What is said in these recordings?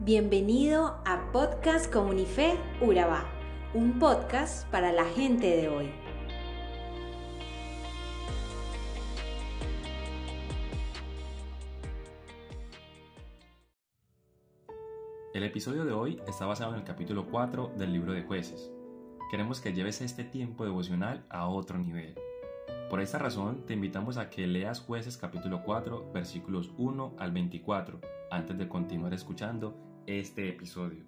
Bienvenido a Podcast Comunife Urabá, un podcast para la gente de hoy. El episodio de hoy está basado en el capítulo 4 del libro de jueces. Queremos que lleves este tiempo devocional a otro nivel. Por esta razón, te invitamos a que leas jueces capítulo 4, versículos 1 al 24, antes de continuar escuchando este episodio.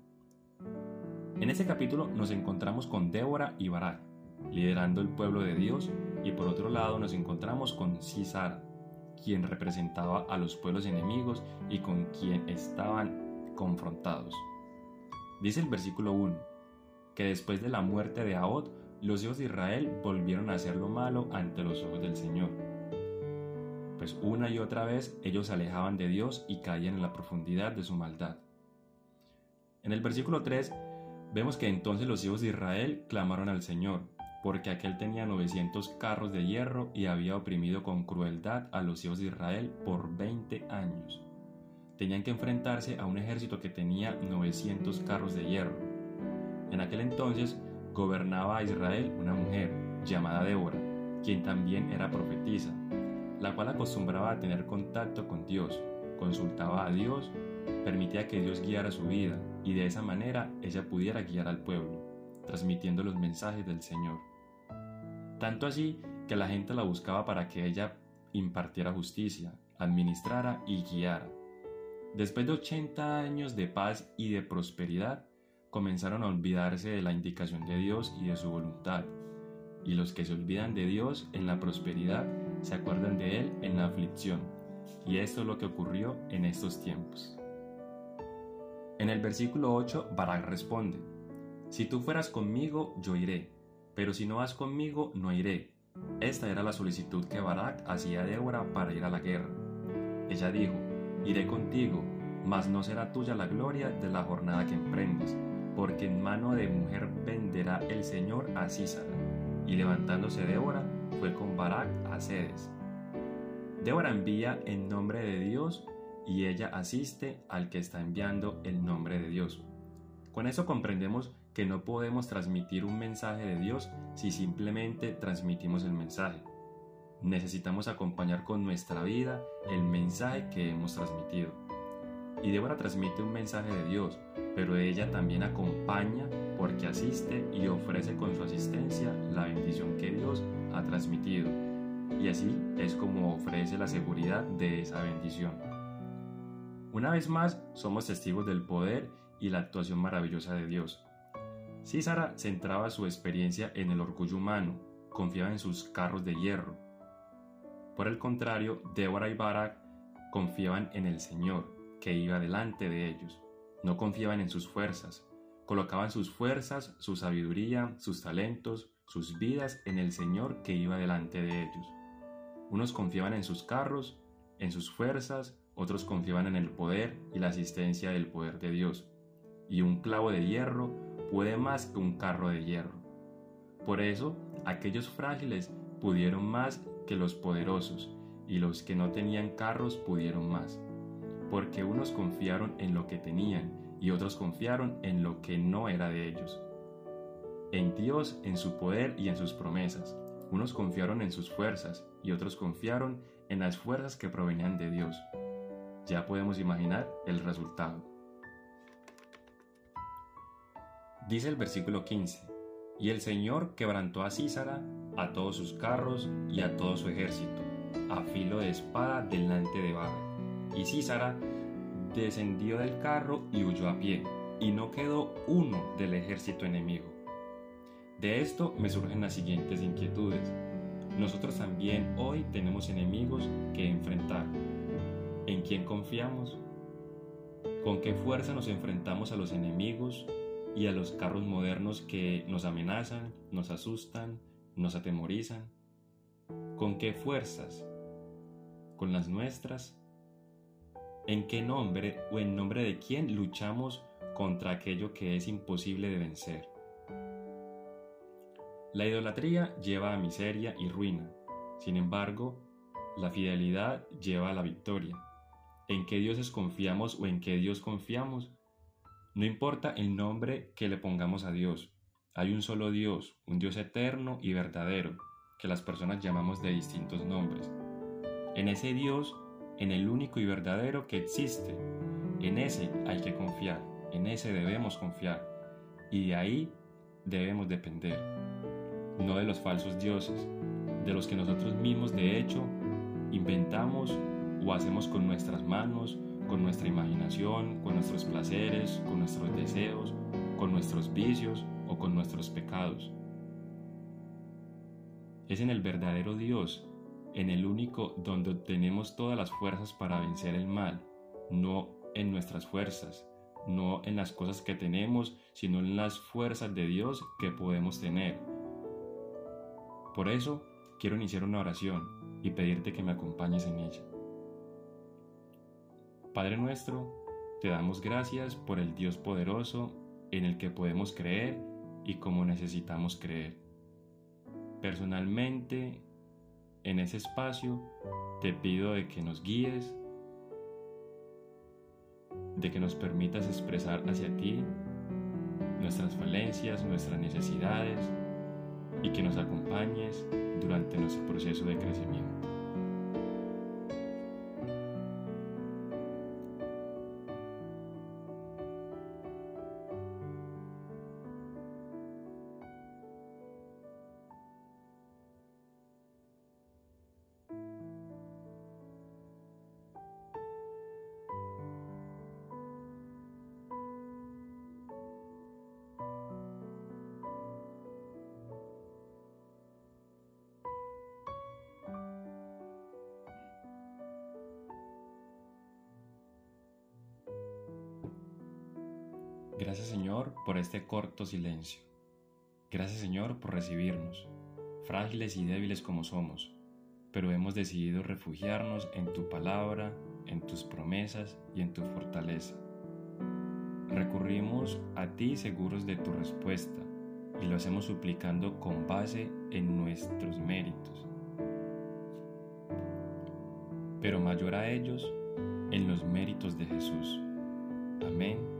En este capítulo nos encontramos con Débora y Barak, liderando el pueblo de Dios, y por otro lado nos encontramos con Cisara, quien representaba a los pueblos enemigos y con quien estaban confrontados. Dice el versículo 1, que después de la muerte de Ahod, los hijos de Israel volvieron a hacer lo malo ante los ojos del Señor. Pues una y otra vez ellos se alejaban de Dios y caían en la profundidad de su maldad. En el versículo 3 vemos que entonces los hijos de Israel clamaron al Señor, porque aquel tenía 900 carros de hierro y había oprimido con crueldad a los hijos de Israel por 20 años. Tenían que enfrentarse a un ejército que tenía 900 carros de hierro. En aquel entonces gobernaba a Israel una mujer llamada Débora, quien también era profetisa, la cual acostumbraba a tener contacto con Dios, consultaba a Dios, permitía que Dios guiara su vida y de esa manera ella pudiera guiar al pueblo, transmitiendo los mensajes del Señor. Tanto así que la gente la buscaba para que ella impartiera justicia, administrara y guiara. Después de 80 años de paz y de prosperidad, comenzaron a olvidarse de la indicación de Dios y de su voluntad. Y los que se olvidan de Dios en la prosperidad se acuerdan de Él en la aflicción. Y esto es lo que ocurrió en estos tiempos. En el versículo 8, Barak responde, Si tú fueras conmigo, yo iré, pero si no vas conmigo, no iré. Esta era la solicitud que Barak hacía a Débora para ir a la guerra. Ella dijo, Iré contigo, mas no será tuya la gloria de la jornada que emprendes, porque en mano de mujer venderá el Señor a Císara. Y levantándose Débora, fue con Barak a Cedes. Débora envía en nombre de Dios y ella asiste al que está enviando el nombre de Dios. Con eso comprendemos que no podemos transmitir un mensaje de Dios si simplemente transmitimos el mensaje. Necesitamos acompañar con nuestra vida el mensaje que hemos transmitido. Y Débora transmite un mensaje de Dios, pero ella también acompaña porque asiste y ofrece con su asistencia la bendición que Dios ha transmitido. Y así es como ofrece la seguridad de esa bendición. Una vez más, somos testigos del poder y la actuación maravillosa de Dios. Císara centraba su experiencia en el orgullo humano, confiaba en sus carros de hierro. Por el contrario, Débora y Barak confiaban en el Señor, que iba delante de ellos. No confiaban en sus fuerzas, colocaban sus fuerzas, su sabiduría, sus talentos, sus vidas en el Señor que iba delante de ellos. Unos confiaban en sus carros, en sus fuerzas, otros confiaban en el poder y la asistencia del poder de Dios. Y un clavo de hierro puede más que un carro de hierro. Por eso, aquellos frágiles pudieron más que los poderosos, y los que no tenían carros pudieron más. Porque unos confiaron en lo que tenían y otros confiaron en lo que no era de ellos. En Dios, en su poder y en sus promesas. Unos confiaron en sus fuerzas y otros confiaron en las fuerzas que provenían de Dios ya podemos imaginar el resultado. Dice el versículo 15, y el Señor quebrantó a Císara, a todos sus carros y a todo su ejército, a filo de espada delante de Barak. Y Císara descendió del carro y huyó a pie, y no quedó uno del ejército enemigo. De esto me surgen las siguientes inquietudes. Nosotros también hoy tenemos enemigos que enfrentar ¿En quién confiamos? ¿Con qué fuerza nos enfrentamos a los enemigos y a los carros modernos que nos amenazan, nos asustan, nos atemorizan? ¿Con qué fuerzas? ¿Con las nuestras? ¿En qué nombre o en nombre de quién luchamos contra aquello que es imposible de vencer? La idolatría lleva a miseria y ruina. Sin embargo, la fidelidad lleva a la victoria en qué dioses confiamos o en qué Dios confiamos, No importa el nombre que le pongamos a Dios, hay un solo Dios, un Dios eterno y verdadero, que las personas llamamos de distintos nombres. En ese Dios, en el único y verdadero que existe, en ese hay que confiar, en ese debemos confiar, y de ahí debemos depender, no de los falsos dioses, de los que nosotros mismos de hecho inventamos o hacemos con nuestras manos, con nuestra imaginación, con nuestros placeres, con nuestros deseos, con nuestros vicios o con nuestros pecados. Es en el verdadero Dios, en el único donde tenemos todas las fuerzas para vencer el mal, no en nuestras fuerzas, no en las cosas que tenemos, sino en las fuerzas de Dios que podemos tener. Por eso quiero iniciar una oración y pedirte que me acompañes en ella. Padre nuestro, te damos gracias por el Dios poderoso en el que podemos creer y como necesitamos creer. Personalmente, en ese espacio, te pido de que nos guíes, de que nos permitas expresar hacia ti nuestras falencias, nuestras necesidades y que nos acompañes durante nuestro proceso de crecimiento. Gracias Señor por este corto silencio. Gracias Señor por recibirnos, frágiles y débiles como somos, pero hemos decidido refugiarnos en tu palabra, en tus promesas y en tu fortaleza. Recurrimos a ti seguros de tu respuesta y lo hacemos suplicando con base en nuestros méritos. Pero mayor a ellos, en los méritos de Jesús. Amén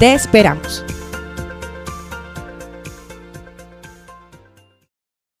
Te esperamos.